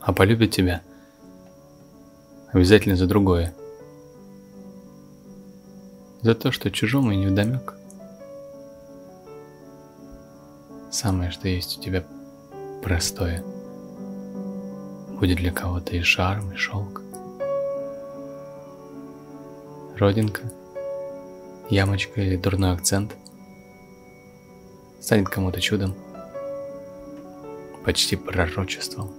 а полюбит тебя обязательно за другое. За то, что чужому и невдомек. Самое, что есть у тебя простое, будет для кого-то и шарм, и шелк. Родинка, ямочка или дурной акцент станет кому-то чудом, почти пророчеством.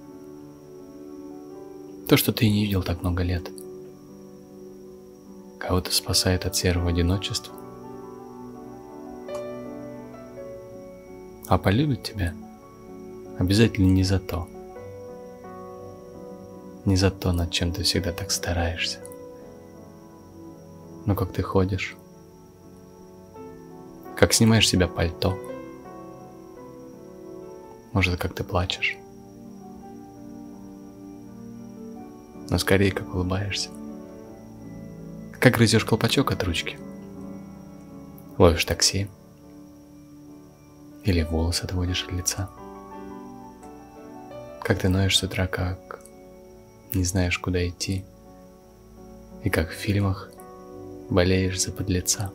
То, что ты не видел так много лет. Кого-то спасает от серого одиночества. А полюбит тебя обязательно не за то. Не за то, над чем ты всегда так стараешься. Но как ты ходишь, как снимаешь с себя пальто, может, как ты плачешь. Но скорее как улыбаешься. Как грызешь колпачок от ручки. Ловишь такси. Или волосы отводишь от лица. Как ты ноешь с утра, как не знаешь, куда идти. И как в фильмах болеешь за подлеца.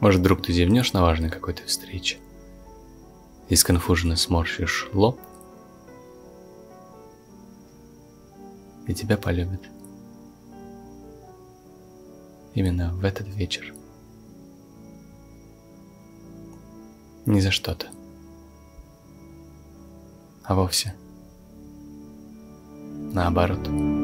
Может, вдруг ты зевнешь на важной какой-то встрече и сконфуженно сморщишь лоб – и тебя полюбит. Именно в этот вечер. Не за что-то, а вовсе наоборот.